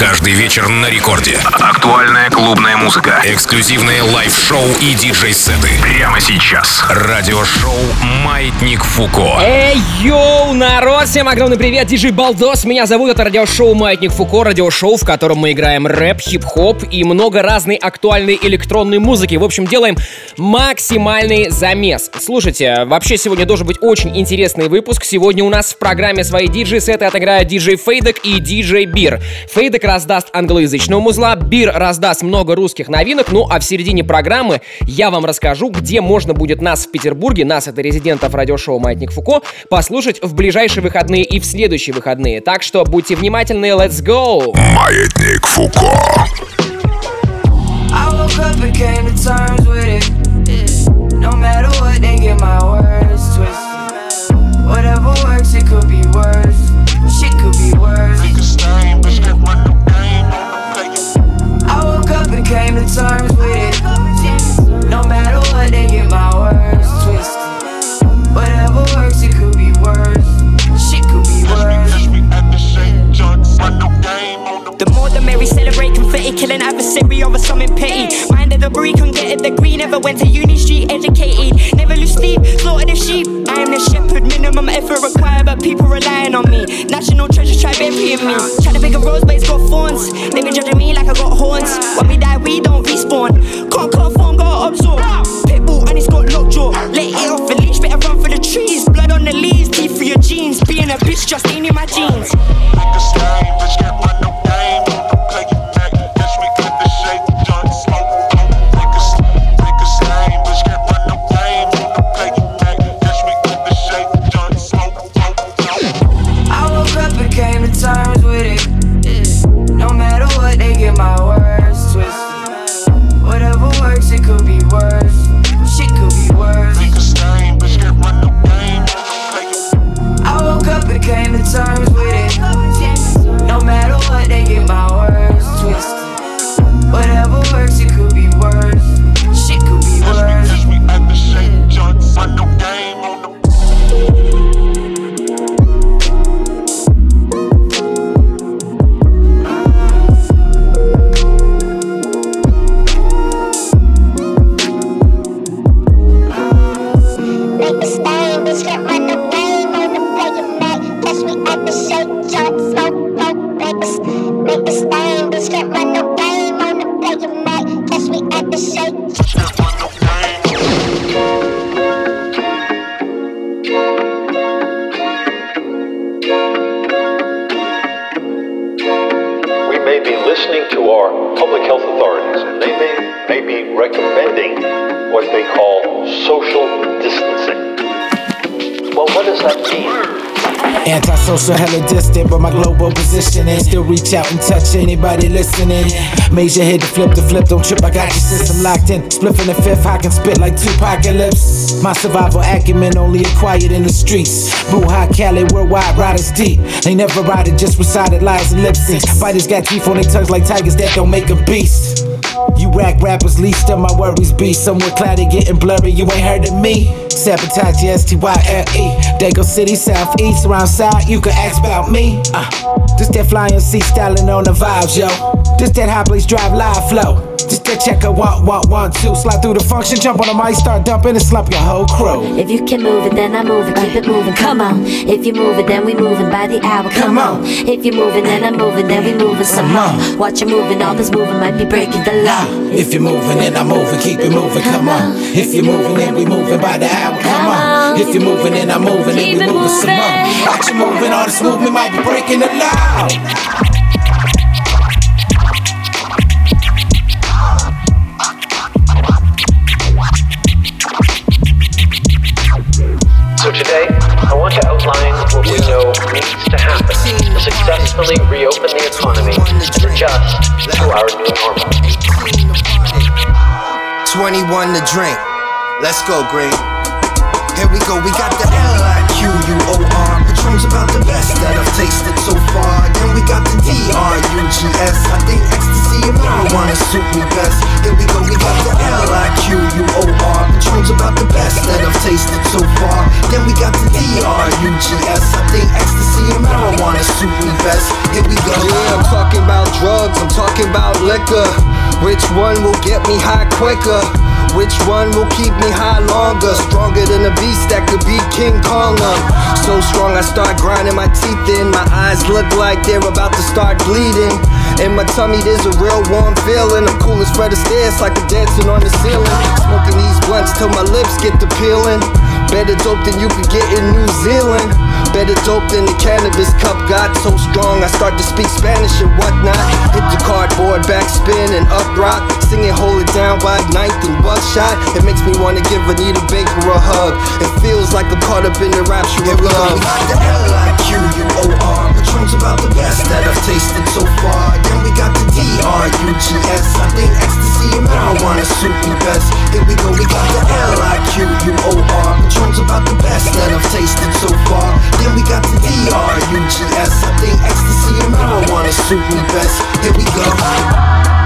Каждый вечер на рекорде. Актуальная клубная музыка. Эксклюзивные лайв-шоу и диджей-сеты. Прямо сейчас. Радиошоу «Маятник Фуко». Эй, йоу, народ! Всем огромный привет, диджей Балдос. Меня зовут, это радиошоу «Маятник Фуко», радиошоу, в котором мы играем рэп, хип-хоп и много разной актуальной электронной музыки. В общем, делаем максимальный замес. Слушайте, вообще сегодня должен быть очень интересный выпуск. Сегодня у нас в программе свои диджей-сеты отыграют диджей Фейдек и диджей Бир. Фейдек раздаст англоязычного музла, Бир раздаст много русских новинок, ну а в середине программы я вам расскажу, где можно будет нас в Петербурге, нас это резидентов радиошоу «Маятник Фуко», послушать в ближайшие выходные и в следующие выходные. Так что будьте внимательны, let's go! Маятник Фуко. I woke up and came to terms with it. No matter what, they get my words twisted. Whatever works, it could be worse. Shit could be worse. And killing adversary over something petty. Mind the breed, can get a degree, never went to uni street, educated. Never lose sleep, slaughtered the sheep. I am the shepherd, minimum effort required, but people relying on me. National treasure try burying me. Try to pick a rose, but it's got thorns. They been judging me like I got horns. When we die, we don't respawn. Can't conform, gotta absorb. Pitbull, and it's got lockjaw. Let it off a leash, better run for the trees. Blood on the leaves, teeth for your jeans. Being a bitch just ain't in my jeans. I reach out and touch anybody listening. Major hit to flip the flip, don't trip, I got your system locked in. Spliff in the fifth, I can spit like two apocalypse. My survival acumen only acquired in the streets. Boo high Cali, worldwide riders deep. They never ride it, just recited lies and lip syncs. Fighters got teeth on their tongues like tigers that don't make a beast. You rack rappers, least of my worries be somewhere cloudy, getting blurry. You ain't heard of me. Sabotage, S T Y L E. Dago City, Southeast, around side. You can ask about me. Uh, this that flying C styling on the vibes, yo. This that high place drive live flow. This that checker one one one two. Slide through the function, jump on the mic, start dumping and slump your whole crew. If you can move it, then I move it. Keep it moving, come on. If you move it, then we moving by the hour. Come on. If you moving, then I'm moving, then we moving some more. Watch you moving, all this moving might be breaking the law. If you're moving, then I'm moving, keep it moving, come on. If you're moving, then we moving by the hour, come on. If you're moving, then I'm moving, then we moving some more. Watch you moving, all this movement might be breaking the law. Successfully reopen the economy and adjust to our new normal. 21 to drink. Let's go, Greg. Here we go, we got the L-I-Q-U-O-R Patron's about the best that I've tasted so far. Then we got the D-R-U-G-S I think ecstasy and marijuana suit me best. Here we go, we got the L-I-Q-U-O-R Patron's about the best that I've tasted so far. Then we got the D-R-U-G-S I think ecstasy and marijuana suit me best. Here we go. Yeah, I'm talking about drugs, I'm talking about liquor. Which one will get me high quicker? Which one will keep me high longer? Stronger than a beast that could beat King Kong. I'm so strong, I start grinding my teeth in. My eyes look like they're about to start bleeding. In my tummy, there's a real warm feeling. I'm cool as Fred Astaire, like I'm dancing on the ceiling. Smoking these blunts till my lips get to peeling. Better dope than you could get in New Zealand. Better dope than the cannabis cup got so strong I start to speak Spanish and whatnot. Hit the cardboard, backspin and up rock. Singing Hold It Down by Ninth and Buckshot. It makes me wanna give Anita Baker a hug. It feels like I'm caught up in the rapture of love. The L-I-Q-U-O-R. Patron's about the best that I've tasted so far. Then we got the D-R-U-G-S. I think ecstasy and marijuana suit me best. Here we go, we got the L-I-Q-U-O-R. Patron's about the best that I've tasted so far. Then we got the D-R-U-G-S. I think ecstasy and marijuana suit me best. Here we go.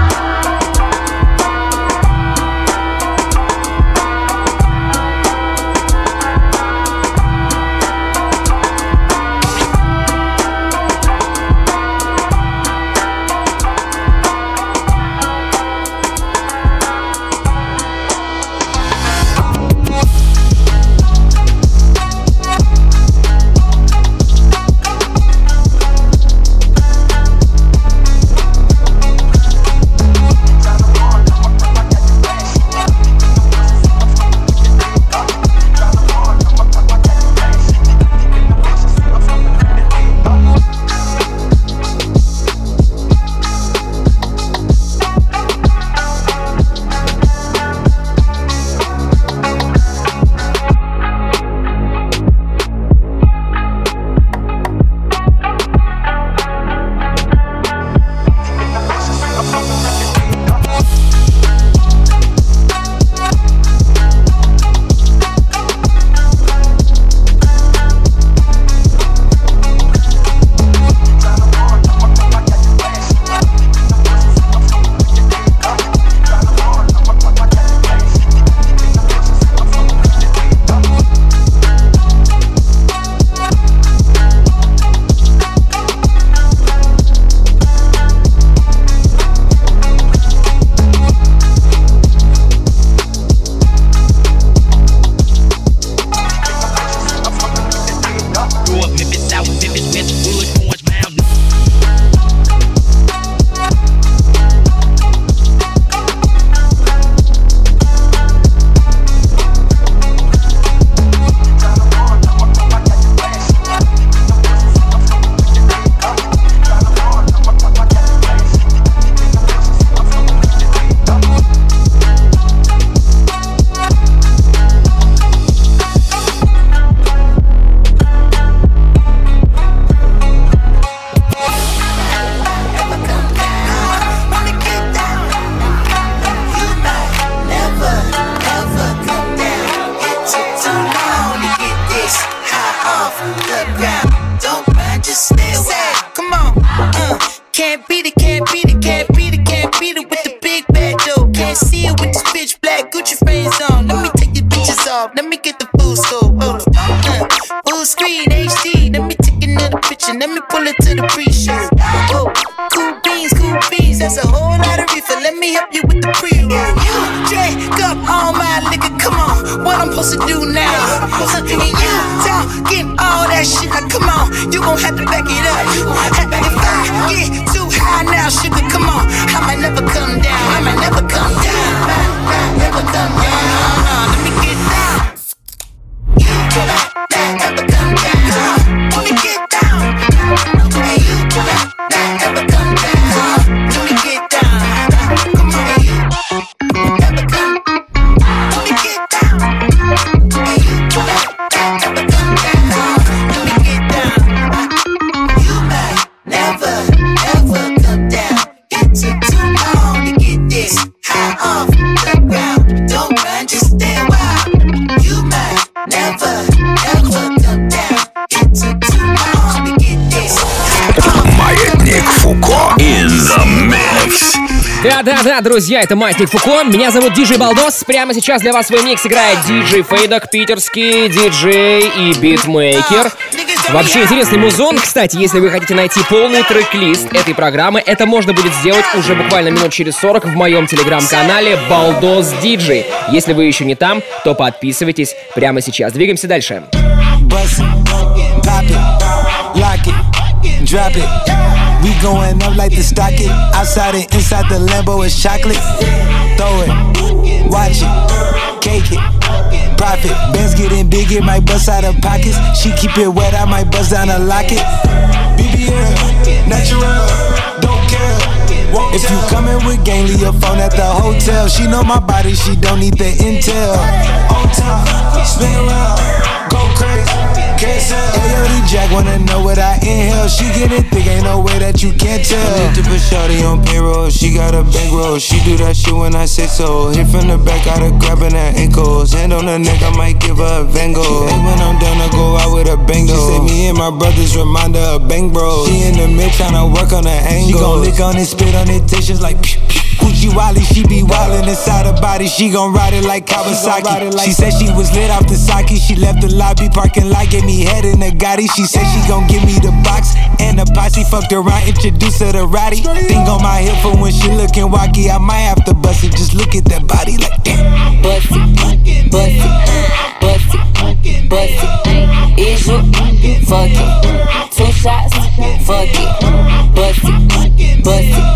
Да-да-да, друзья, это Маятник Фуко. Меня зовут Диджей Балдос. Прямо сейчас для вас свой микс играет диджей Фейдок, питерский диджей и битмейкер. Вообще интересный музон. Кстати, если вы хотите найти полный трек-лист этой программы, это можно будет сделать уже буквально минут через 40 в моем телеграм-канале Балдос Диджей. Если вы еще не там, то подписывайтесь прямо сейчас. Двигаемся дальше. Drop it. We going up like the stocket. Outside and inside the Lambo is chocolate. Throw it, watch it, cake it. Profit, bands getting bigger, might bust out of pockets. She keep it wet, I might bust down a locket. BBL, natural, don't care. If you coming with gang, leave your phone at the hotel. She know my body, she don't need the intel. On top, spin around, go crazy. Ayo, Jack wanna know what I inhale. She get it thick, ain't no way that you can't tell. I need to put Shawty on payroll. She got a bankroll. She do that shit when I say so. Hit from the back, got her grabbing her ankles. Hand on her neck, I might give her a Van Gogh. Hey, when I'm done, I go out with a bang She say me and my brothers remind her of bang bro. She in the mid tryna work on her angle. She gon' lick on it, spit on it, tissues like. Pew, pew. Gucci Wally, she be wildin' inside her body. She gon' ride it like Kawasaki. She said she was lit off the sake. She left the lobby parking lot, gave me head in the Gotti. She said she gon' give me the box and the posse. Fucked around, introduced her to Roddy. Thing on my hip for when she lookin' wacky. I might have to bust it. Just look at that body like damn. Bust it, bust it, bust it, bust it. Is you fuck it? Two shots, fuck it. Bust it, bust it,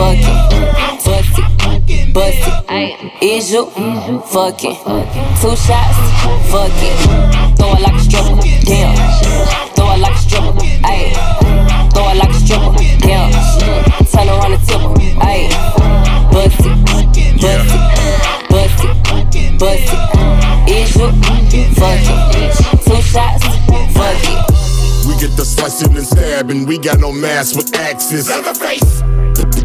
fucking bust it, bust it. Is you fucking two shots, fuck it. Throw it like a stripper, damn. Throw it like a stripper, ayy. Throw it like a stripper, damn. Turn around and tip her, ayy. Bust it, bust it, bust it, bust it. Is you fucking two shots, fuck it We get the slicing and stabbing. We got no mask with axes. Leatherface.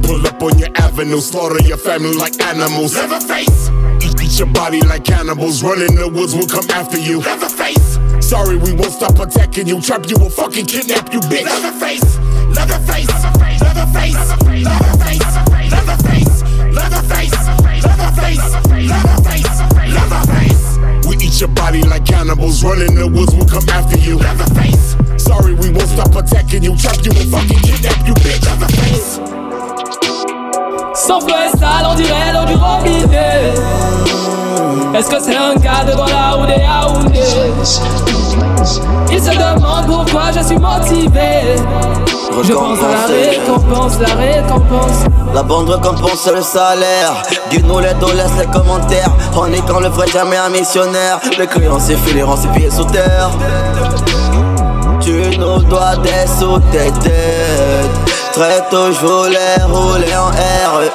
Pull up on your avenue, slaughter your family like animals. Leatherface. Eat, eat your body like cannibals. Run in the woods, we'll come after you. Leatherface. Sorry, we won't stop attacking you. Trap you, we'll fucking kidnap you, bitch. Leatherface. Leatherface. Leatherface. Leatherface. Leatherface. Leatherface. Leatherface. Leatherface. Leatherface. Leatherface. We eat your body like cannibals. Run in the woods, we'll come after you. Leatherface. Sorry, we won't stop attacking you. Trap you and fucking kidnap you, bitch. The face. Son flot est sale, on dirait l'eau du robinet. Est-ce que c'est un gars devant la route des Yaoundé? Il se demande pourquoi je suis motivé. Je pense à la récompense, la récompense. La bande récompense le salaire. Dis-nous les dos, laisse les commentaires. On est quand le vrai jamais un missionnaire. Les clients s'effilent, rend ses pieds sous terre. Tu nous dois des sous tes têtes. Très tôt, je voulais rouler en RER.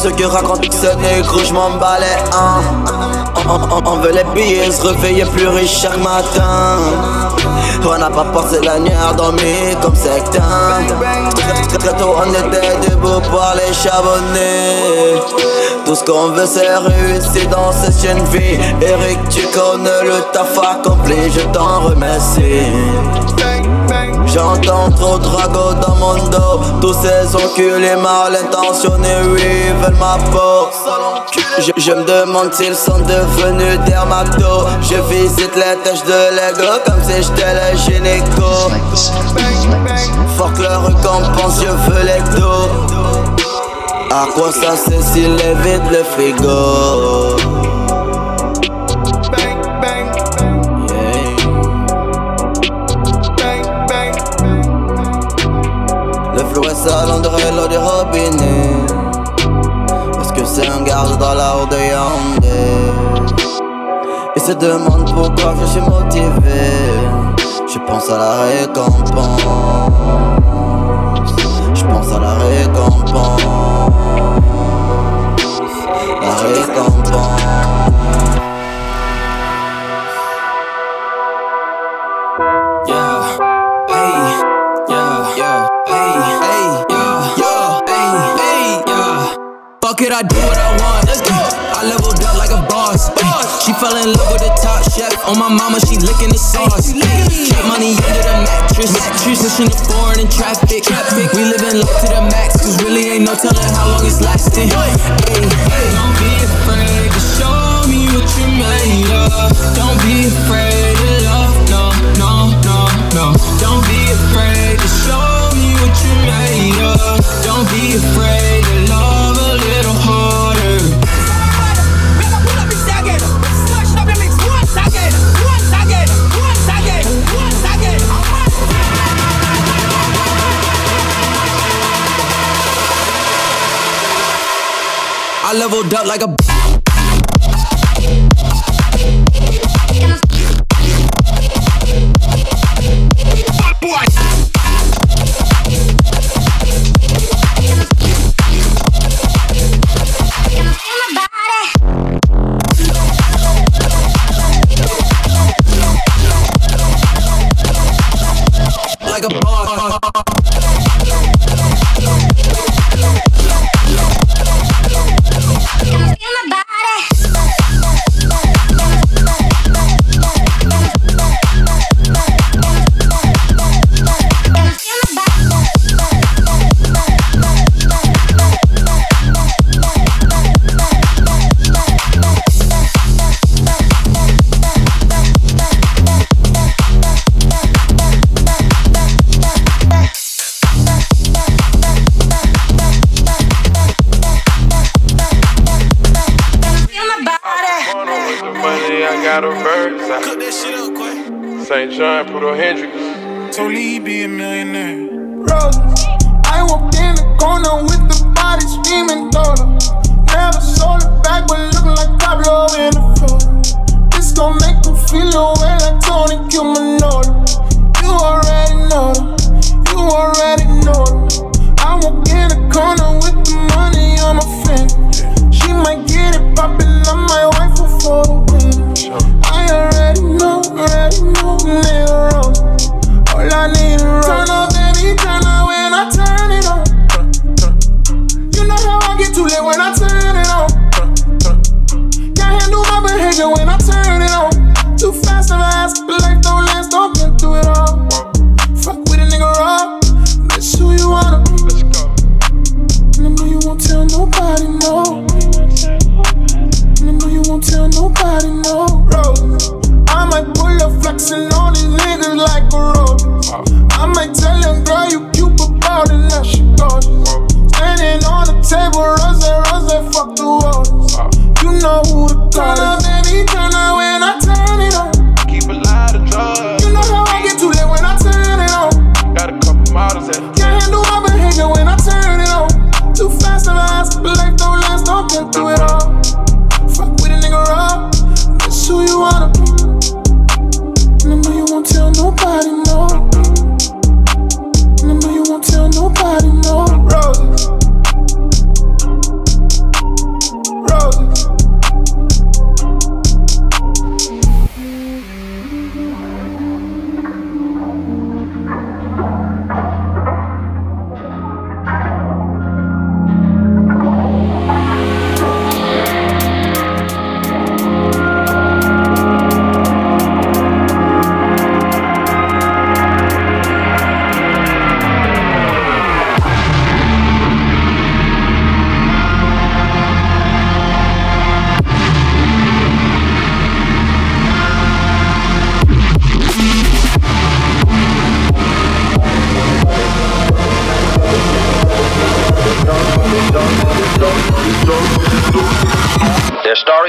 Ceux qui racontent que ce négro, je m'emballais un. On, veut les billets, se réveiller plus riche chaque matin. On n'a pas passé la nuit à dormir comme certains. Très tôt, on était debout pour les charbonner. Tout ce qu'on veut, c'est réussir dans cette chaîne vie. Eric, tu connais le taf accompli, je t'en remercie. J'entends trop de ragots dans mon dos. Tous ces enculés mal intentionnés, oui, veulent ma peau. Je, me demande s'ils sont devenus dermato Je visite les tâches de Lego comme si j'étais le gynéco. Fuck leur récompense, je veux les dos. À quoi ça sert s'il évite le frigo? L'endroit l'eau du robinet Est-ce que c'est un garde dans la haute de Yaoundé Il se demande pourquoi je suis motivé. Je pense à la récompense. Je pense à la récompense. La récompense Fuck I do what I want. Let's go. I leveled up like a boss. boss. She fell in love with the top chef. On my mama, she licking the sauce. Keep money under the mattress. mattress. Pushing the foreign in traffic. traffic. We living low to the max, cause really ain't no telling how long it's lasting. Hey. Don't be afraid to show me what you made of. Don't be afraid of love, leveled up like a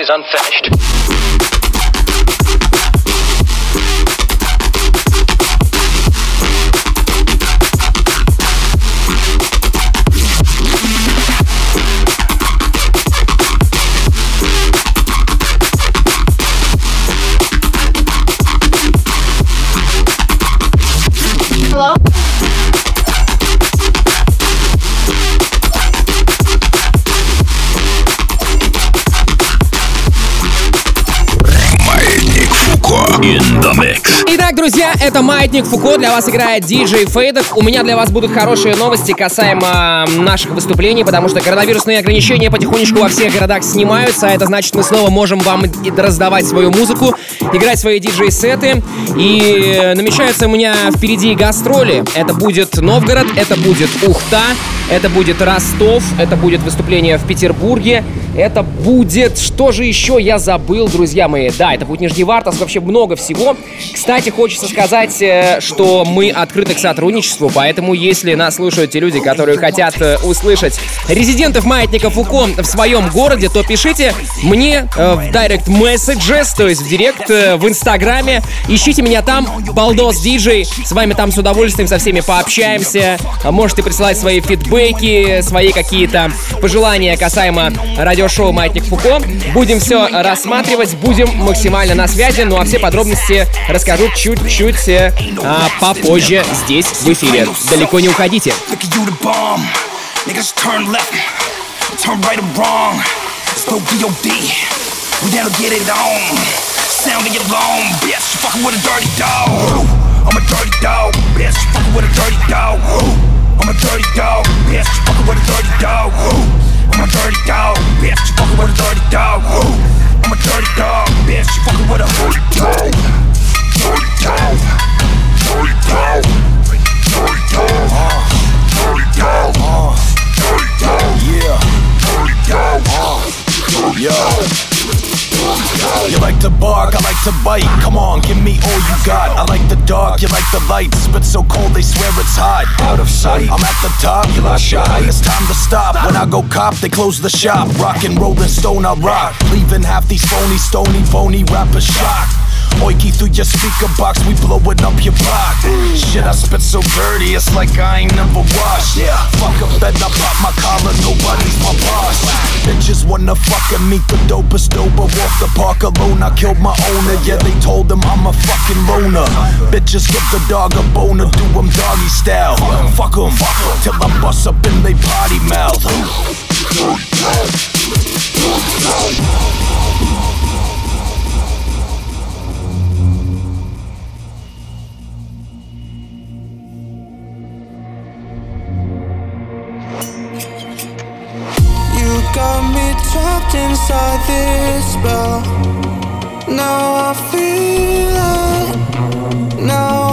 Story's unfinished. Друзья, это Маятник Фуко. Для вас играет диджей Фейдов. У меня для вас будут хорошие новости касаемо наших выступлений, потому что коронавирусные ограничения потихонечку во всех городах снимаются, а это значит, мы снова можем вам раздавать свою музыку, играть свои диджей-сеты. И намечаются у меня впереди гастроли. Это будет Новгород, это будет Ухта, это будет Ростов, это будет выступление в Петербурге, это будет... Что же еще я забыл, друзья мои? Да, это будет Нижневартовск, вообще много всего. Кстати, хочется сказать, э, что мы открыты к сотрудничеству, поэтому если нас слушают те люди, которые хотят э, услышать резидентов Маятника Фуко в своем городе, то пишите мне э, в Direct Messages, то есть в Директ, в Инстаграме. Ищите меня там, Балдос Диджей. С вами там с удовольствием со всеми пообщаемся. Можете присылать свои фидбэки, свои какие-то пожелания касаемо радиошоу Маятник Фуко. Будем все рассматривать, будем максимально на связи, ну а все подробности расскажу чуть-чуть э, а, попозже здесь, в эфире. Далеко не уходите. I'm a dirty dog, bitch. Fucking with a dirty dog. I'm a dirty dog, bitch. Fucking with a dirty dog. I'm a dirty dog, bitch. Fucking with a dirty dog. I'm a dirty dog, bitch. Fucking with a dirty dog. Yo. You like to bark, I like to bite. Come on, give me all you got. I like the dark, you like the light. Spit so cold, they swear it's hot. Out of sight, I'm at the top, you lost shy. It's time to stop. When I go cop, they close the shop. Rock and rollin' stone, I rock. Leaving half these phony, stony, phony rappers shocked. Oiki through your speaker box, we blowing up your block. Shit, I spit so dirty, it's like I ain't never washed. Yeah, fuck a bed, I pop my collar, nobody's my boss. Bitches wanna fuck and meet the dopest doper. Walk the park alone, I killed my owner. Yeah, they told him I'm a fucking loner. Bitches give the dog a boner, do them doggy style. Fuck em, till I bust up in they potty mouth. Inside this spell. Now I feel it. Now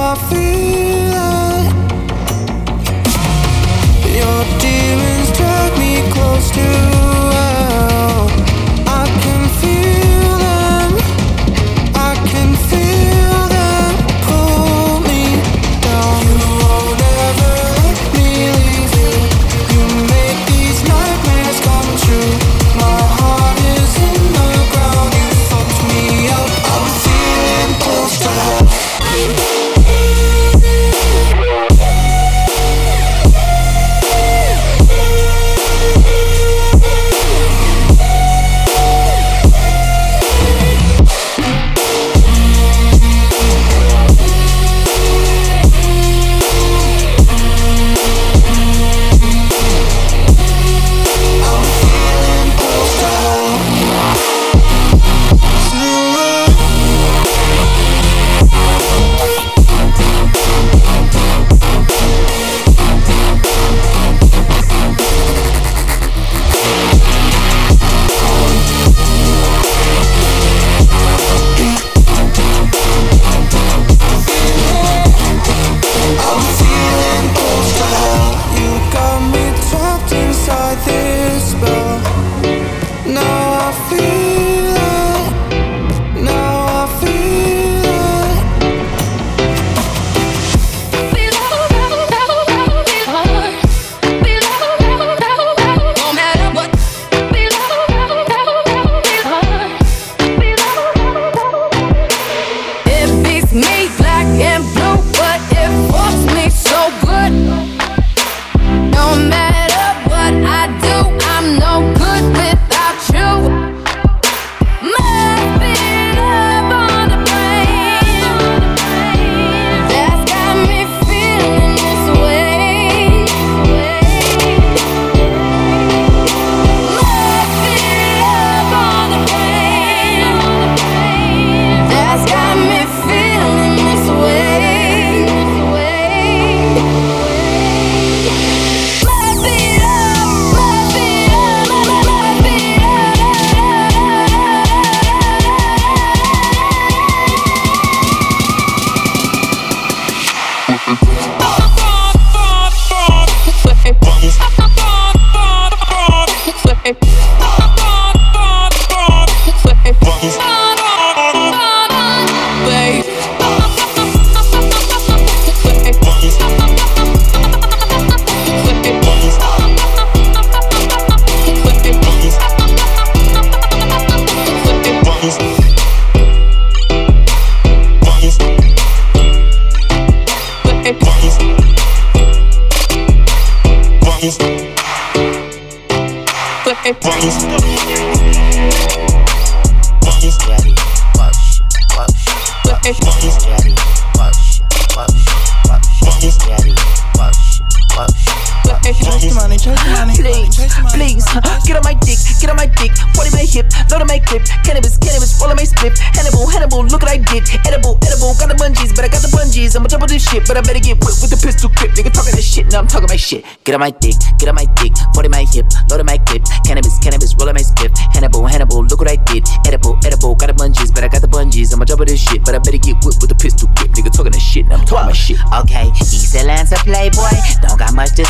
get on my dick, get on my dick, 40 my hip, load on my clip, cannabis, cannabis, roll on my split, Hannibal, Hannibal, look what I did, edible, edible, got the bungees, but I got the bungees, I'ma jump on this shit, but I better get whipped with a pistol grip, nigga talking that shit, now I'm talking my shit. Okay,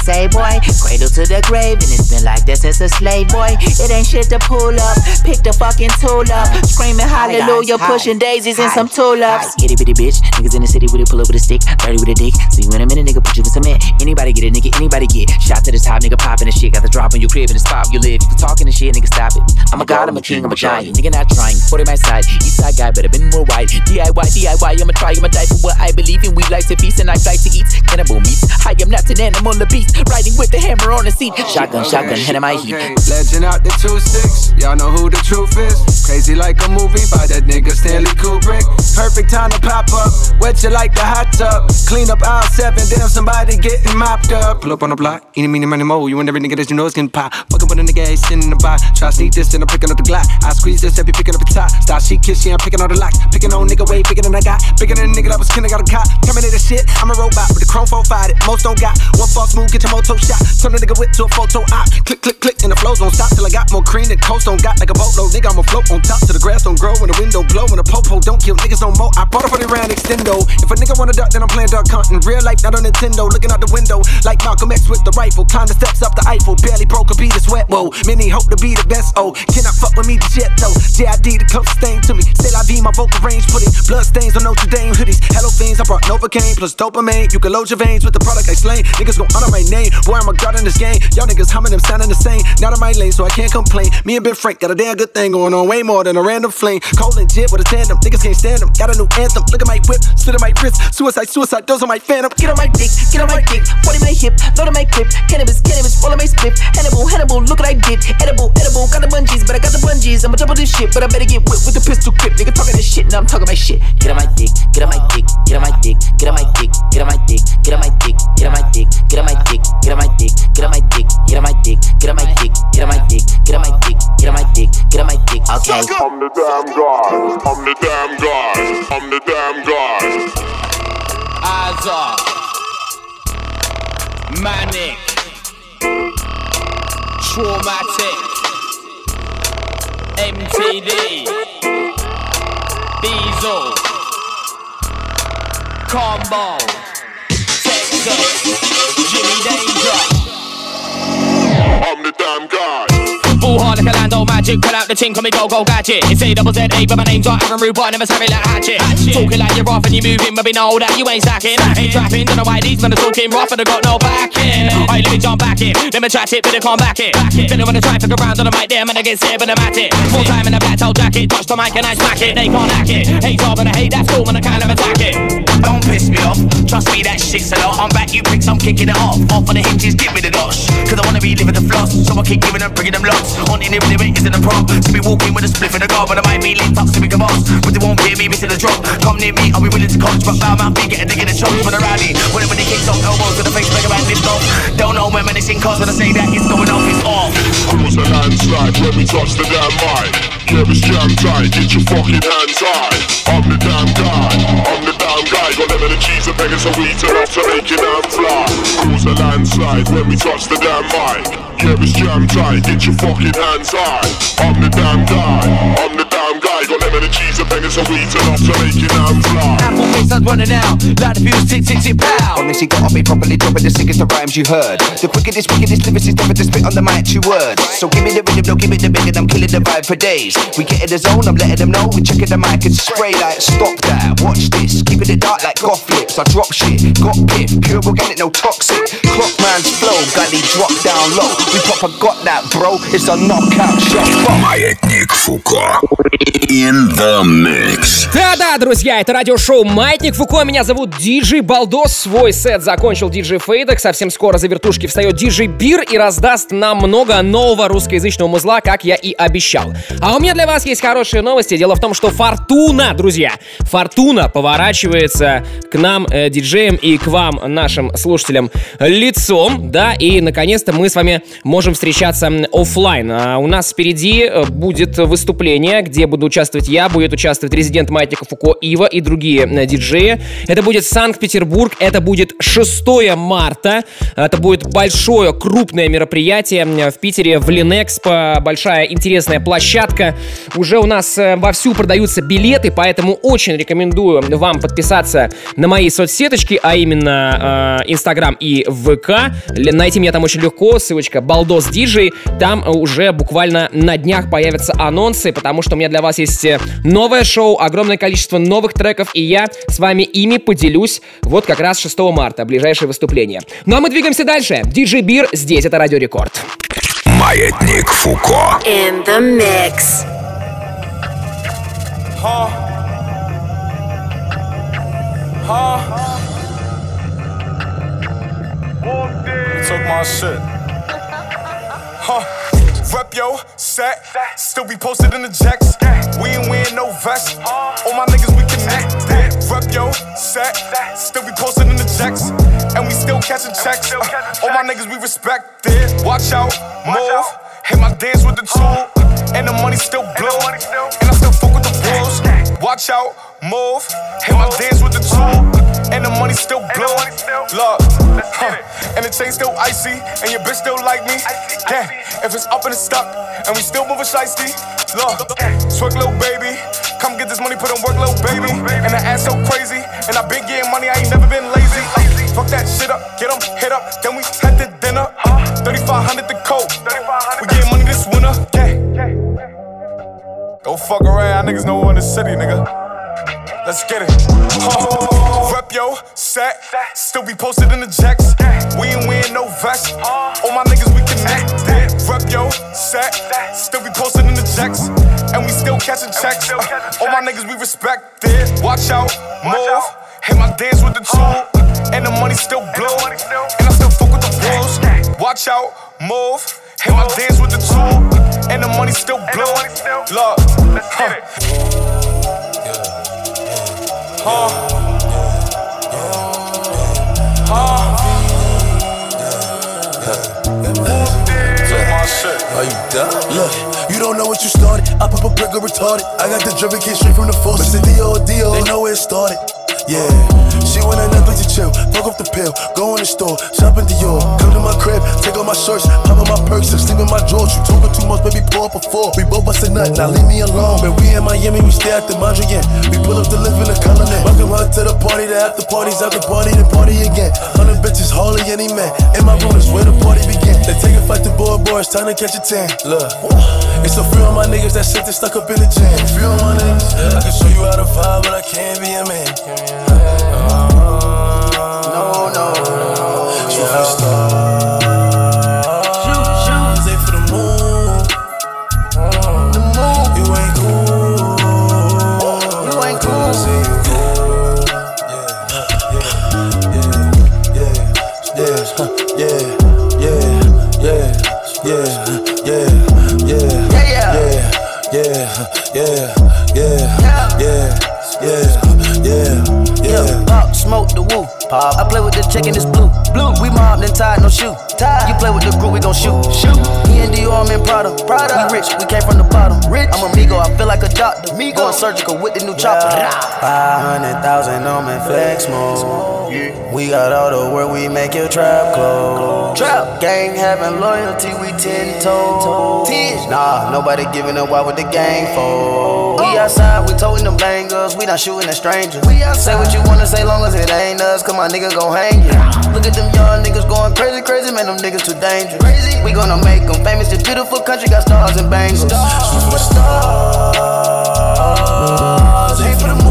say, boy. Cradle to the grave, and it's been like that since a slave boy. It ain't shit to pull up, pick the fucking tool up, screaming hallelujah, Hi. pushing daisies and some tulips. Itty bitty bitch, niggas in the city with it, pull up with a stick, dirty with a dick. See you in a minute, nigga, put you in cement. Anybody get it, nigga, anybody get. Shot to the top, nigga, popping the shit. Got the drop on your crib in the spot you live. If you talking the shit, nigga, stop it. I'm a god, I'm a king, I'm a giant. Nigga, not trying. 40 my side, east side guy, i been more white. DIY, DIY, I'ma try, I'ma die for what I believe in. We like to feast and I like to eat cannibal meats. I am not an animal, a beast, riding with the hammer on the seat. Shotgun, shotgun, head of my heat. Legend out the 2-6, y'all know who the truth is. Crazy like a movie by that nigga Stanley Kubrick. Perfect time to pop up, wet you like the hot tub. Clean up aisle 7, damn somebody getting mopped up. Pull up on the block, eeny, meeny, money, mo. You and every nigga that you know is getting pop. Fucking with a nigga, ain't sitting in the bar. Try to sneak this, then I'm picking up the Glock. I squeeze this, every picking up the top. Style she kiss, she, I'm picking all the locks. Picking on nigga way bigger than I got. Bigger than a nigga that was kin, I got a cop. Terminator shit, I'm a robot with the chrome 4 fired. Most don't got one false move, get your moto shot. Turn a nigga whip to a photo op. Click, click, click, and the flows don't stop till I got more cream than coast don't got like a boatload. Nigga, I'ma float on top till the grass don't grow and the window blow and the popo don't kill niggas no more. I bought it for the round extendo. If a nigga wanna duck, then I'm playing duck hunting. Real life, not on Nintendo. Looking out the window like Malcolm X with the rifle. Climb the steps up the Eiffel. Barely broke a beat of sweat. Whoa, many hope to be the best. Oh, cannot fuck with me the jet though. JID the closest thing to me. Say la vie, my vocal range. Put it blood stains on Notre Dame hoodies. Hello things, I brought Novocaine plus dopamine. You can load your veins with the product I slain. Niggas gon' honor my name. Boy, I'm a god in this game. Y'all niggas humming them sounding the same. Not in my lane, so I can't complain. Me and Ben Frank got a damn good thing going on. Way more than a random flame. Cold and jet with a tandem. Niggas can't stand them. Got a new anthem. Look at my whip. Slit at my wrist. Suicide, suicide. Those are my phantom. Get on my dick, get on my dick, 40 my hip, load on my clip, cannabis, cannabis, roll on my split, Hannibal, Hannibal, look what I did, edible, edible, got the bungees, but I got the bungees, I'ma on this shit, but I better get whipped with the pistol grip, nigga talking that shit, now I'm talking my shit. On get on my dick, get on my dick, get on my dick, get on my dick, get on my dick, get on my dick, get on my dick, get on my dick, get on my dick, get on my dick, get on my dick, get on my dick, get on my dick, get on my dick, get on my dick, get on my dick. okay. I'm the damn god. I'm the damn god. I'm the damn god. Eyes off. Manic. Traumatic. MTD. Diesel. Combo. Jimmy Danger. I'm the damn god. Full hard like a Lando magic, pull out the tin, call me go go gadget. It's A double Z A, but my name's not Aaron I never savvy like hatchet. Talking like you're off and you're moving, but we know that you ain't stacking. Ain't trapping, don't know why these men are talking rough and I got no backing. Alright, let me jump back in, let me chat it, but I can't back it. Then I wanna try fuck around on the mic there, man, I get scared, but I'm at it. Full time in a black toe jacket, touch the mic and I smack it. They can't hack it. Hate job and I hate that storm and I can't ever attack it. Don't piss me off, trust me that shit's a lot I'm back you pricks, I'm kicking it off Off on the hinges, give me the dosh Cause I wanna be living the floss So I keep giving them, bringing them lots On any it isn't a prop To be walking with a spliff in the car But I might be lit up, so we can boss. But they won't hear me, missing the drop. Come near me, I'll be willing to coach But bow mouth, big, get a dig in the chokes For the rally, when everybody kicks off Elbows to the face, make a man lift off Don't know when menacing cars When I say that it's going off, it's off. Cause the landslide when we touch the damn mic. Yeah, it's jam tight, get your fucking hands high. I'm the damn guy, I'm the damn guy. Got them in the cheese and beggars and wheat enough to make it damn fly. Cause the landslide when we touch the damn mic. Yeah, it's jam tight, get your fucking hands high. I'm the damn guy, I'm the damn guy. Got them in the cheese and beggars and wheat enough to make it damn fly. Apple face, I'm running out. Light the fuse, tick, tick, tick, pow. Honestly, got on me properly, dropping the sickest of rhymes you heard. The quickest, wickedest lyricist ever to spit on the mic, two words. So give me the rhythm, no, give me the big, and I'm killing the vibe for days. We get in the zone, I'm letting them know. We checking the mic and spray like, stop that, watch this. Keeping it dark like goth lips. I drop shit, got piff, pure organic, no toxic. Clockman's flow, gully drop down low. We proper got that, bro. It's a knockout shot. Fuck. Маятник Фуко. In the mix. Да-да, друзья, это радиошоу «Маятник Фуко». Меня зовут Диджей Балдос. Свой сет закончил Диджей Фейдек. Совсем скоро за вертушки встает Диджей Бир и раздаст нам много нового русскоязычного музла, как я и обещал. А у меня для вас есть хорошие новости. Дело в том, что Фортуна, друзья, Фортуна поворачивается к нам, э, диджеям, и к вам, нашим слушателям, лицом, да, и наконец-то мы с вами можем встречаться офлайн. А у нас впереди э, будет выступление, где буду участвовать я, будет участвовать резидент Маятника Фуко Ива и другие э, диджеи. Это будет Санкт-Петербург, это будет 6 марта, это будет большое, крупное мероприятие в Питере, в Линэкспо, большая интересная площадка. Уже у нас э, вовсю продаются билеты, поэтому очень рекомендую вам подписаться на мои соцсеточки, а именно э, Инстаграм и ВК. Найти меня там очень легко, ссылочка Балдос Диджей. Там уже буквально на днях появятся анонсы, потому что у меня для вас есть э, новое шоу, огромное количество новых треков, и я с вами ими поделюсь вот как раз 6 марта, ближайшее выступление. Ну а мы двигаемся дальше. Диджей Бир здесь, это Радио Рекорд. Маятник Фуко. In the mix. Huh? Huh? Took my shit. Huh? Rep yo, set, still be posted in the jacks. We ain't wearing no vest. All my niggas we connected. Rep yo, set, still be posted in the jacks. And we still catching checks. All my niggas we respected. Watch out, move. Hit my dance with the tool. And the money still blow. And I Watch out, move. Hit my dance with the tool. And the money still blow. Look, huh. and the chain still icy. And your bitch still like me. Yeah, if it's up and it's stuck. And we still moving shiesty. Look, twerk little baby. Come get this money, put on work, little baby. And the ass so crazy. And I been getting money, I ain't never been lazy. Uh, fuck that shit up, get them hit up. Then we head to dinner. 3500 the coat. We getting money this winter. Yeah. Don't fuck around, I niggas know we in the city, nigga. Let's get it. Huh. Rep yo, set, still be posted in the jacks. We ain't wearing no vest. All my niggas we connected. Rep yo, set, still be posted in the jacks. And we still catching checks. Uh, all my niggas we respected. Watch out, move. Hit my dance with the tool. And the money still blow. And I still fuck with the wolves. Watch out, move. Hit my dance with the tool. And the money still blow. Look, huh. Huh. Are you done? Look, you don't know what you started. I pop a brick or retarded. I got the driven kid straight from the force. It's a D.O. D.O. They know where it started. Yeah, she want a Netflix to chill. Fuck off the pill, go in the store, shop in Dior. Come to my crib, take off my shirts, pop on my perks, and sleep in my drawers. You talking too much, baby, pour up a four. We both bust a nut, now leave me alone. Man, we in Miami, we stay at the Mondrian. We pull up to live in the colony. Welcome her to the party, the after parties, after party, then party again. Hundred bitches, hardly any man. In my room is where the party begin. They take a fight to boy, boy, it's time to catch a tan. Look, it's a few of my niggas that sit there stuck up in the jam. Few of my niggas, I can show you how to vibe, but I can't be a man. Oh. Doctor. Me going surgical with the new chopper. Five hundred thousand on my flex mode. We got all the work, we make your trap close. Trap. Gang having loyalty, we ten toes. Nah, nobody giving up. Why would the gang fold? We outside, we toting them bangers, we not shooting at strangers. We outside. Say what you wanna say, long as it ain't us, cause my nigga gon' hang you. Look at them young niggas going crazy, crazy, man, them niggas too dangerous. Crazy. We gonna make them famous, this beautiful country got stars and bangles. Stars. Shoot for the stars, aim for the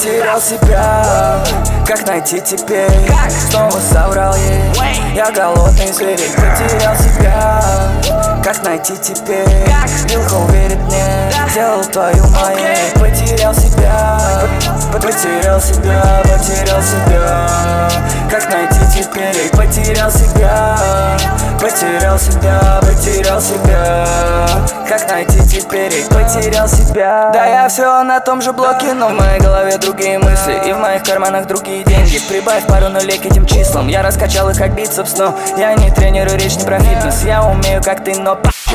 Потерял себя, как найти теперь? Снова соврал ей, я голодный зверь Потерял себя, как найти теперь? Вилка уверит мне, сделал твою моей Потерял себя, потерял себя, потерял себя. Как найти теперь, потерял себя. Потерял себя, потерял себя. Как найти теперь, потерял себя. Да я все на том же блоке, но в моей голове другие мысли. И в моих карманах другие деньги. Прибавь пару нулей к этим числам. Я раскачал их как бицепс, но я не тренирую речь не про фитнес. Я умею как ты, но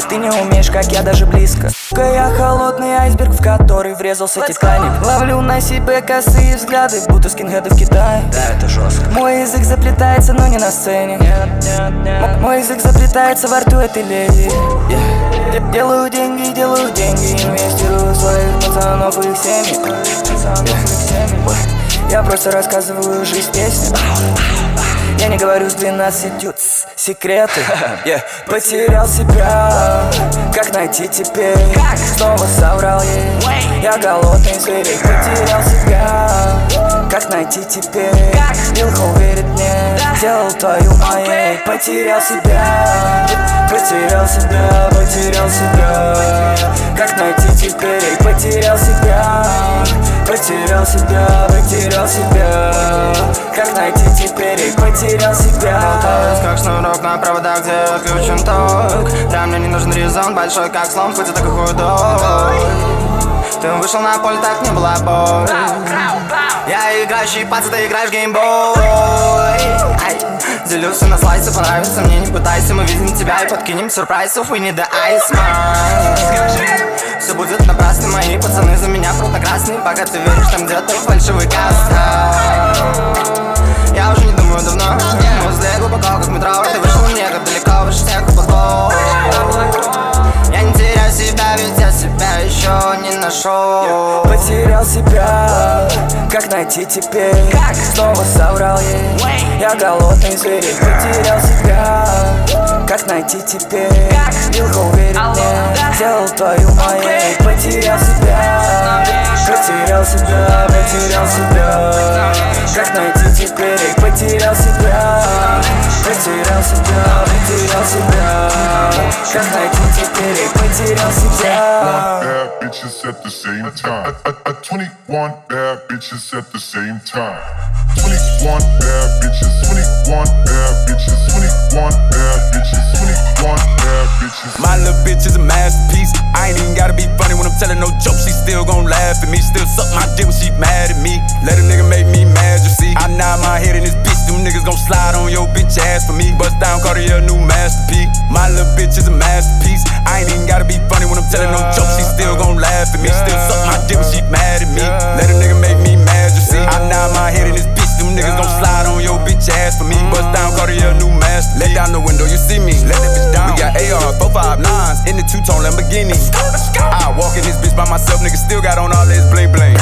ты не умеешь, как я даже близко. Сука, я холодный айсберг, в который врезался Титаник. Ловлю на себе косые взгляды, будто скинхеды в Китае. Да, это жестко. Мой язык заплетается, но не на сцене. Нет, нет, нет Мой язык заплетается во рту этой леди. Yeah. Делаю деньги, делаю деньги Инвестирую в своих пацанов и их семьи. Семьи Я просто рассказываю жизнь песни я не говорю с двенадцатью секреты. Yeah. Потерял себя, как найти теперь? Снова соврал ей, я голодный зверь Потерял себя, как найти теперь? Илха уверит мне, сделал твою моей Потерял себя, потерял себя, потерял себя. Как найти теперь, потерял себя. Потерял себя, потерял себя. Как найти теперь, потерял себя. Болтаюсь, как шнурок на проводах, где отключен ток. Да, мне не нужен резон, большой как слон, хоть и такой худой Ты вышел на поле, так не была боль Я играющий пац, ты играешь геймбой. Делюсь на слайсы, понравится мне, не пытайся Мы видим тебя и подкинем сюрпризов We need the ice man Все будет напрасно, мои пацаны за меня красный Пока ты веришь, там где-то фальшивый каста Я уже не думаю давно нашел Потерял себя, как найти теперь? Снова соврал ей, я голодный зверь Потерял себя, как найти теперь? Вилка уверит мне, сделал твою моей Потерял себя, потерял себя, потерял себя. Как найти теперь, потерял себя Потерял себя, потерял себя Как найти теперь, потерял себя Bad bitches at the same time. A, a, a 21 bad bitches at the same time. 21 bad bitches, 21 bad bitches, 21 bad bitches, 21 bad bitches. My little bitch is a masterpiece. I ain't even gotta be funny when I'm telling no jokes. She still gon' laugh at me. Still suck my dick when she mad at me. Let a nigga make me mad, you see. I nod my head in this bitch. Them niggas gon' slide on your bitch ass for me. Bust down Cartier, new masterpiece. My little bitch is a masterpiece. I ain't even gotta be funny when I'm telling no jokes. She still gon' laugh at me. Still suck my dick when she mad at me. Let a nigga make me mad, you see. I nod my head in bitch. Them niggas gon' slide on your bitch ass for me. Bust down Cartier, new masterpiece. Let down the window, you see me. Let that bitch down. We got AR, 459s in the two-tone Lamborghini. I walk in this bitch by myself, nigga still got on all this bling bling.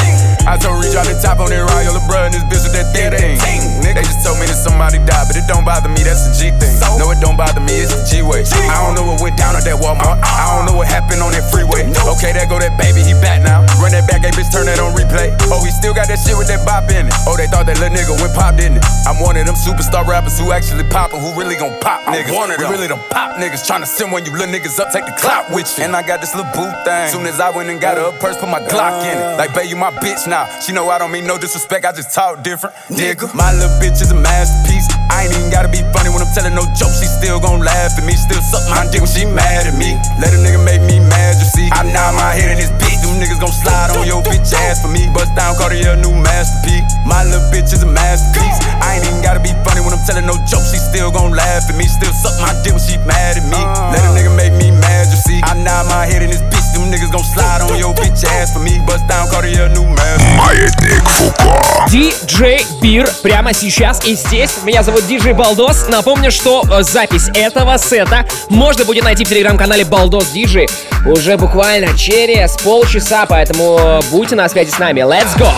I told reach out the top on that Royal LeBron, this bitch with that thing thing. They just told me that somebody died, but it don't bother me, that's the G thing. No, it don't bother me, it's the G way. I don't know what went down at that Walmart. Uh-uh. I don't know what happened on that freeway. Okay, there go that baby, he back now. Run that back, hey bitch, turn that on replay. Oh, he still got that shit with that bop in it. Oh, they thought that little nigga went pop, didn't it? I'm one of them superstar rappers who actually poppin', who really gon' pop niggas. We really them pop niggas, tryna send when you little niggas up, take the clout with you. And I got this little boot thing. Soon as I went and got her a purse, put my Glock in it. Oh. Like, babe, you my bitch now. She know I don't mean no disrespect, I just talk different. Nigga, my little bitch is a masterpiece. I ain't even gotta be funny when I'm telling no jokes. She still gon' laugh at me, still suck my dick when she mad at me. Let a nigga make me mad, you see. I nod my head in this bitch. Them niggas gon' slide on your bitch ass for me. Bust down Cartier, new masterpiece. My little bitch is a masterpiece. I ain't even gotta be funny when I'm telling no jokes. She still gon' laugh at me, still suck my dick when she mad at me. Let a nigga make me mad, you see. I nod my head in this bitch. Them niggas gon' slide on your bitch ass for me. Bust down Cartier, new masterpiece. Маятник Фуко. DJ Бир прямо сейчас и здесь. Меня зовут DJ Балдос. Напомню, что э, запись этого сета можно будет найти в телеграм-канале Балдос DJ уже буквально через полчаса, поэтому будьте на связи с нами. Let's go!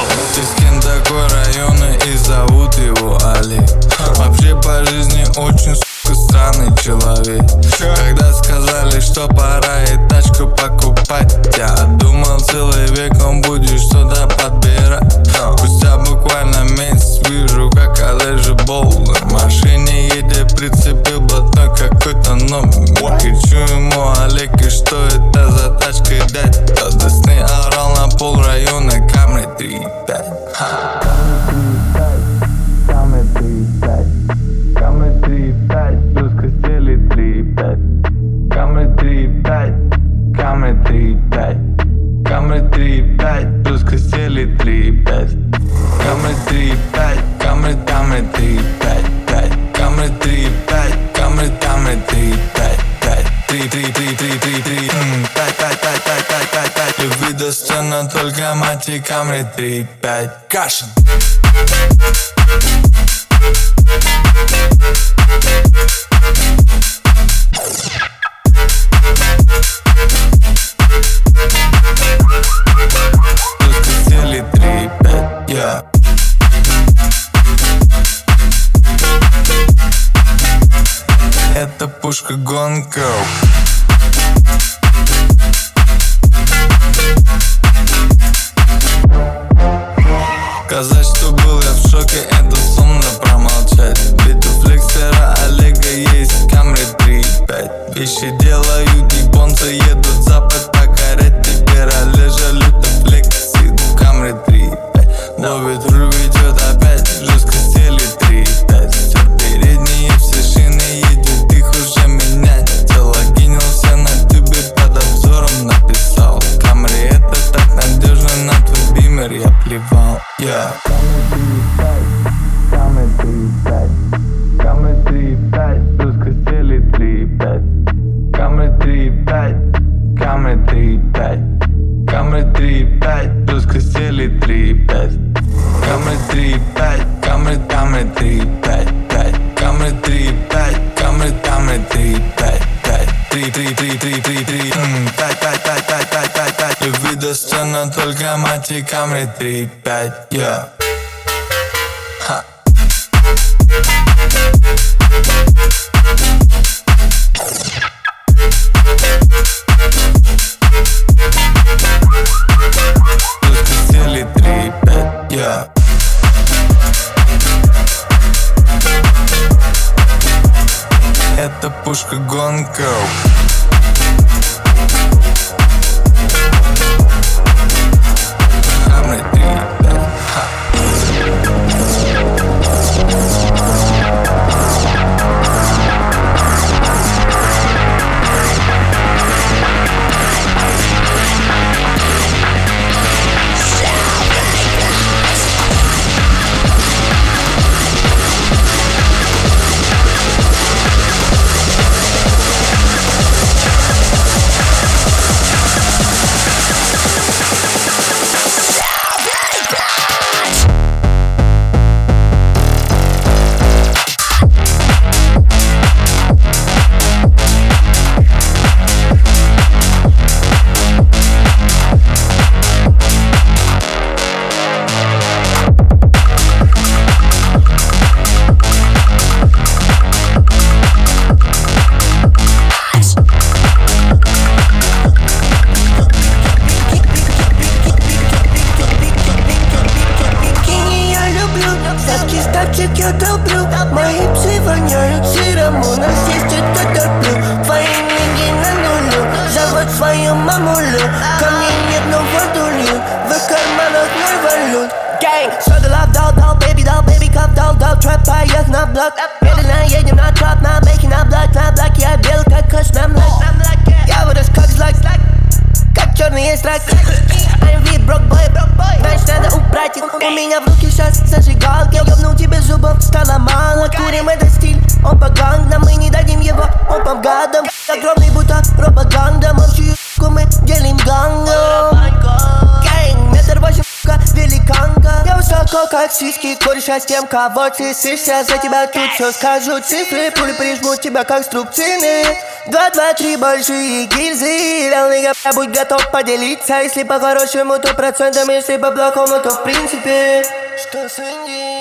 такой района и зовут его Али Вообще по жизни очень сука странный человек Когда сказали, что пора и тачку покупать. Я думал целый век он будет что-то подбирать. Спустя буквально месяц вижу, как Олежа Боулер В машине едет, прицепил блатной какой-то номер. Кричу ему, Олег, и что это за тачка, дядь? Радостный орал на пол района Камри 3-5 камри 3, 5, 5 Камри 3, 5, камри, камри три пять, 5 три, три, три, три, три, 3 пять, пять, пять, пять, пять, пять. 5 Любви достойно только мать и камри 3, 5 Кашин. камри 3-5, yeah. Ха. Это пушка гонка. великанка Я высоко, как сиськи, кореш, с тем, кого ты сышься За тебя тут все скажу. Цифры Пули прижму тебя, как струбцины. Два, два, три большие гильзы. Лялыга, будь готов поделиться. Если по-хорошему, то процентом Если по-плохому, то в принципе. Что с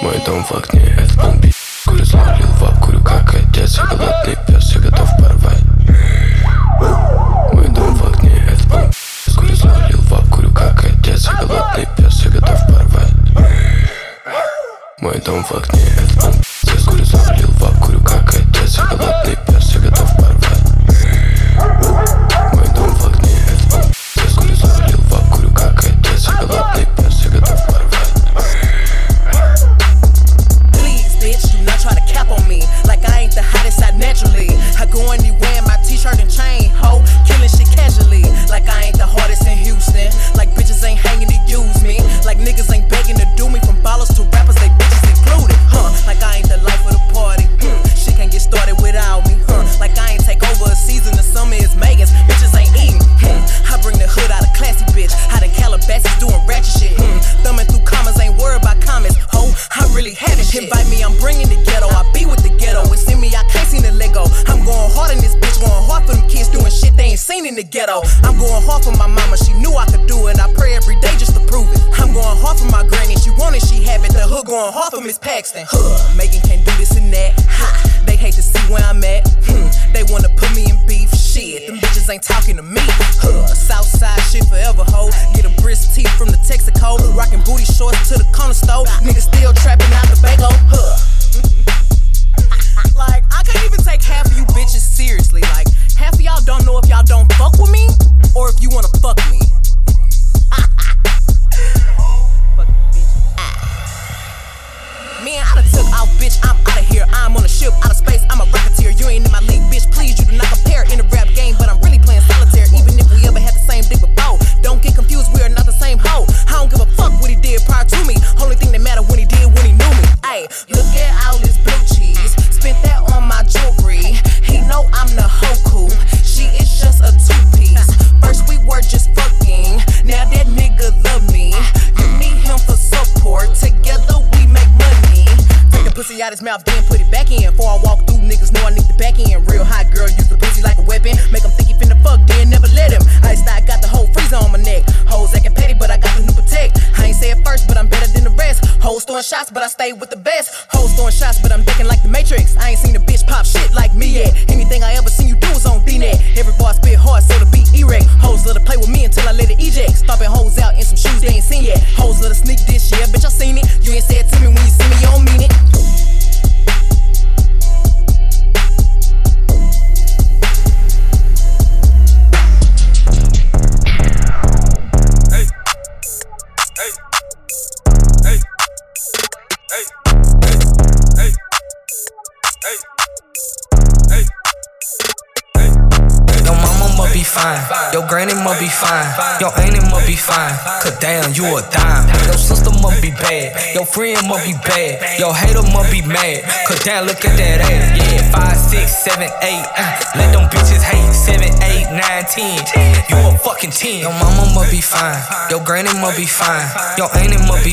Мой дом в огне, это бомби Курю, зловлю, вап, курю, как отец Голодный пес, там в окне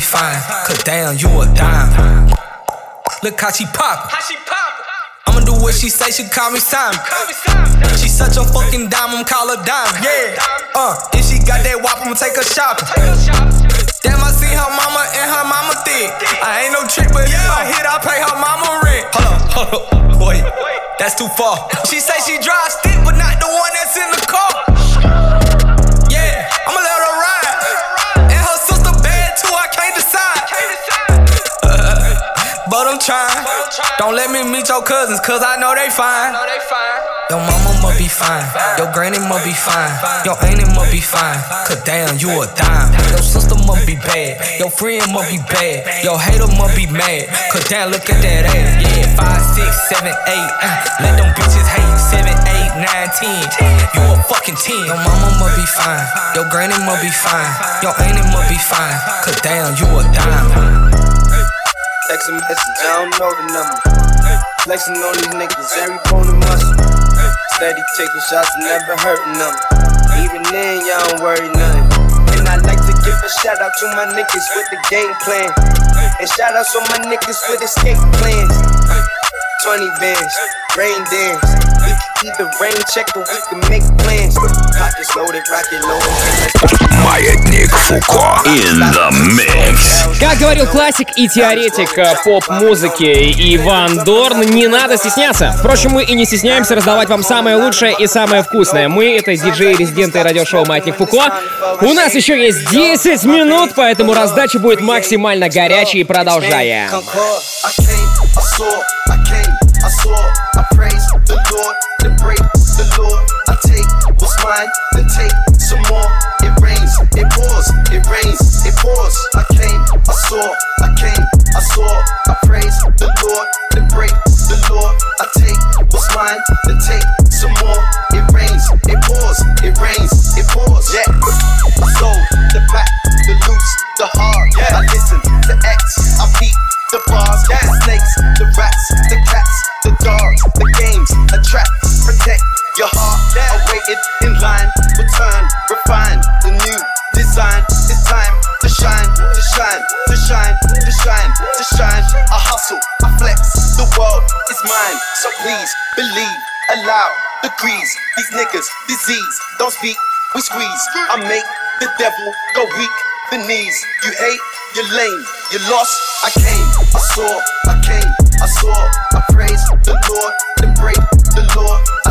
fine. Cause damn, you a dime. Look how she pop. How she pop. I'ma do what she say, she call me Simon. She such a fucking dime, I'm call her dime. Yeah. Uh, if she got that wop, I'ma take her shopping. Damn, I see her mama and her mama thick. I ain't no trick, but if I hit, I pay her mama rent. Hold up, hold up, wait. That's too far. She say she drives stick, but not the one that's in the car. trying. Don't let me meet your cousins, cause I know they fine. Your mama must be fine. Your granny must be fine. Your auntie must be fine. Cause damn, you a dime. Your sister must be bad. Your friend must be bad. Your hater must be mad. Cause damn, look at that ass. Yeah, five, six, seven, eight. Uh, let them bitches hate. Seven, eight, nine, ten. You a fucking ten. Your mama must be fine. Your granny must be fine. Your auntie must be fine. Cause damn, you a dime. Text a message, I don't know the number. Flexing on these niggas, every bone and muscle. Steady taking shots, never hurting them. Even then, y'all don't worry nothing. And I like to give a shout out to my niggas with the game plan. And shout out to my niggas with escape plans. 20 bands, rain dance. We can either rain check or we can make plans. Pockets loaded, rocket loaded. Маятник Фуко in the mix. Как говорил классик и теоретик э, поп-музыки Иван Дорн, не надо стесняться. Впрочем, мы и не стесняемся раздавать вам самое лучшее и самое вкусное. Мы — это диджеи-резиденты радиошоу «Маятник Фуко». У нас еще есть 10 минут, поэтому раздача будет максимально горячей. Продолжаем. I saw, I praise the Lord, the break the Lord. I take what's mine, then take some more. It rains, it pours, it rains, it pours. I came, I saw, I waited in line, return, refine the new design. It's time to shine, to shine, to shine, to shine, to shine. I hustle, I flex, the world is mine. So please believe, allow the grease. These niggas, disease, don't speak, we squeeze. I make the devil go weak, the knees. You hate, you're lame, you're lost. I came, I saw, I came, I saw, I praise the Lord, then break the law. I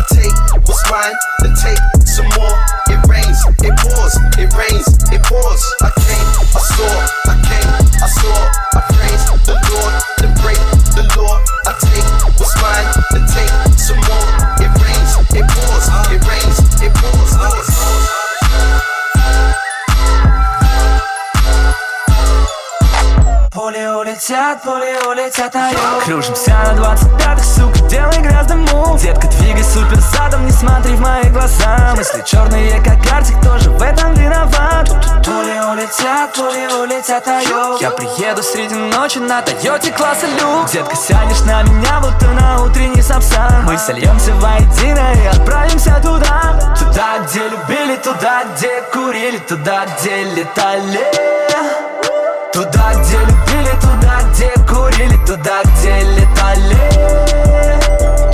mine, then take some more. It rains, it pours, it rains, it pours. I came, I saw, I came, I saw, I praise the Lord, then break the law. Пули улетят, пули улетят на юг Кружимся на 25-х, сука, делай грязный мув Детка, двигай супер задом, не смотри в мои глаза. Мысли черные, как картик, тоже в этом виноват. Пули улетят, пули улетят юг Я приеду среди ночи на Тойоте класса люк Детка, сядешь на меня, будто на утренний сапсан. Мы сольемся воедино и отправимся туда. Туда, где любили, туда, где курили Туда, где летали. Туда, где любили, туда, где курили, туда, где летали.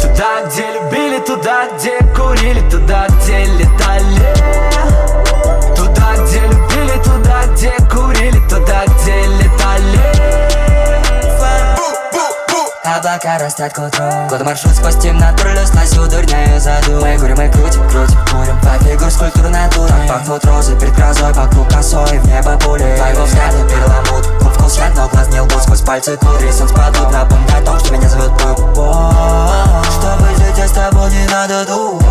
Туда, где любили, туда, где курили, туда, где летали. Туда, где любили, туда, где курили, туда, где летали. Облака растят к утру. Год маршрут сквозь темноту Сносю дурняю заду. Мы курим, мы крутим, крутим, курим. По фигур скульптур натуры Пахнут розы перед грозой Вокруг косой, в небо пули. Твоего взгляда перламут Вкус яд, но глаз не лгут Сквозь пальцы кудри. Сон спадут Напоминай о том, что меня зовут Брук Чтобы жить с тобой не надо думать.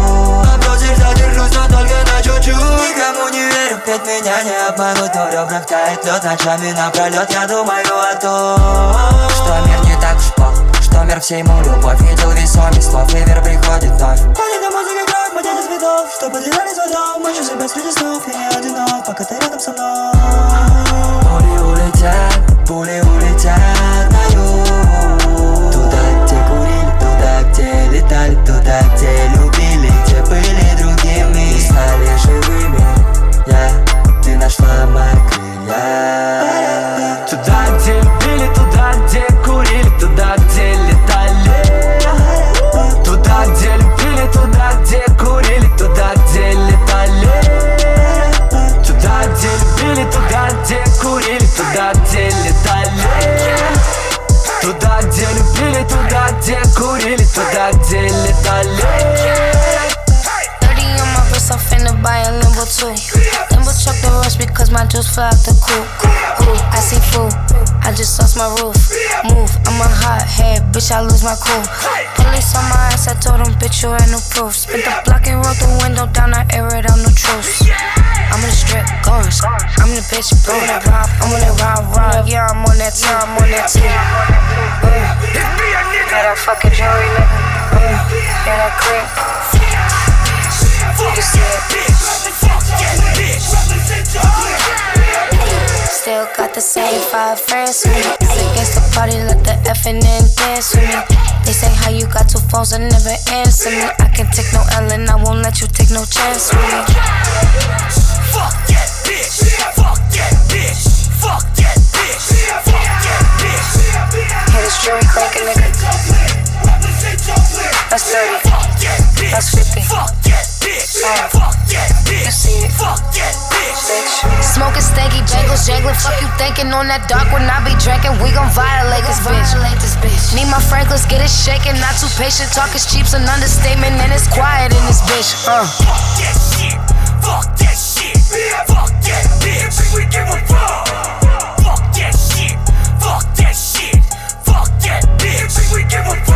Напротив, задержусь, но только на чуть-чуть. Никому не верю, ведь меня не обманут. Но ребрах тает лед Ночами напролет я думаю о том Что мир не так уж плох. Что мир всему любовь. Видел весомый слов, и вер приходит вновь. Ходит на музыка играет, мы дети цветов. Что потеряли звонок, мы сейчас себя среди снов. Я не одинок, пока ты рядом со мной. Пули улетят, пули улетят на юг Туда, где курили, туда, где летали Туда, где любили, где были другими И стали живыми Я, ты нашла мои крылья a limbo too. Limbo truck the rush because my juice fly off the coop. Ooh, I see food. I just lost my roof. Move, I'm a hot head, bitch. I lose my cool. Police on my ass, I told them, bitch, you ain't no proof. Spit the block and roll the window down, I air it out, no truth. I'm in the strip, going. I'm in the bitch, bro. That rob, I'm on that rob, rob. Yeah, I'm on that too, I'm on that. Uh, got that fucking jewelry, nigga. Uh, yeah, that crib. You see it. Still got the same five friends with me. Against the party, let the effing and dance with me. They say how you got two phones and never answer me. I can take no L and I won't let you take no chance with me. Fuck that bitch. Fuck that bitch. Fuck that bitch. Fuck that bitch. Hit a string, crack a nigga. That's 50. Fuck that bitch. Fuck that bitch. You see it. Fuck that bitch. Smoking stanky bangles, jangling. Fuck you thinking on that dark when I be drinking. We gon' violate this bitch. Violate this bitch. Need my Franklins, get it shaking. Not too patient. Talk is cheap's an understatement, and it's quiet in this bitch. Uh. Fuck that shit. Fuck that shit. Fuck that bitch. We give a fuck. Fuck that shit. Fuck that shit. Fuck that bitch. We give a. Fuck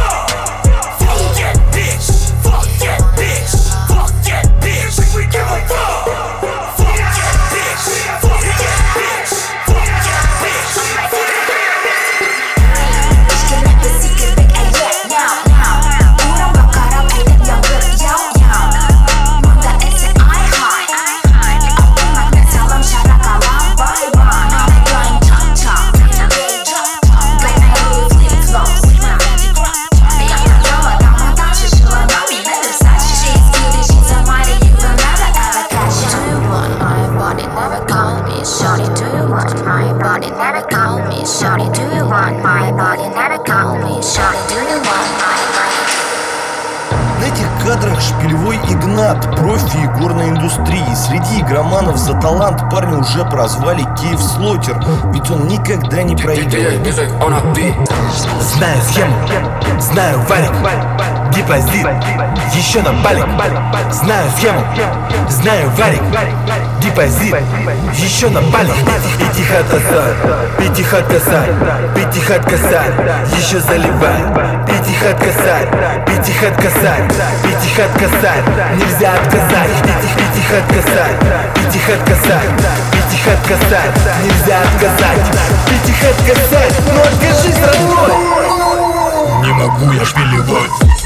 me. Do you want my body? Never call me. Shorty, do you want my На этих кадрах шпилевой Игнат, профи игорной индустрии. Среди игроманов за талант парня уже прозвали Киев Слотер, ведь он никогда не проигрывает. Знаю схему, знаю валик Депозит, еще на балик. Знаю схему, знаю валик Депозит, еще на балик. Пятихат косарь, пятихат косарь Пятихат косарь, еще заливай. Пятихат косарь, пятихат косарь ведь их отказать. Нельзя отказать, ведь их, ведь их отказать. Ведь их отказать, ведь их отказать. Нельзя отказать, ведь их отказать. Но откажись родной. Не могу я шпилевать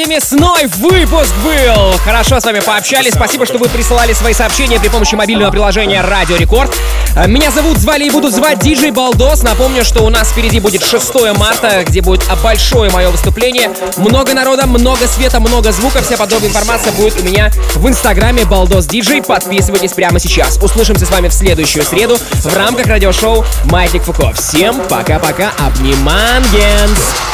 сегодня мясной выпуск был! Хорошо с вами пообщались. Спасибо, что вы присылали свои сообщения при помощи мобильного приложения Радио Рекорд. Э, Меня зовут, звали и будут звать Диджей Балдос. Напомню, что у нас впереди будет 6 марта, где будет большое мое выступление. Много народа, много света, много звука. Вся подробная информация будет у меня в инстаграме Балдос Диджей. Подписывайтесь прямо сейчас. Услышимся с вами в следующую среду в рамках радиошоу Маятник Фуко. Всем пока-пока, обнимангенс!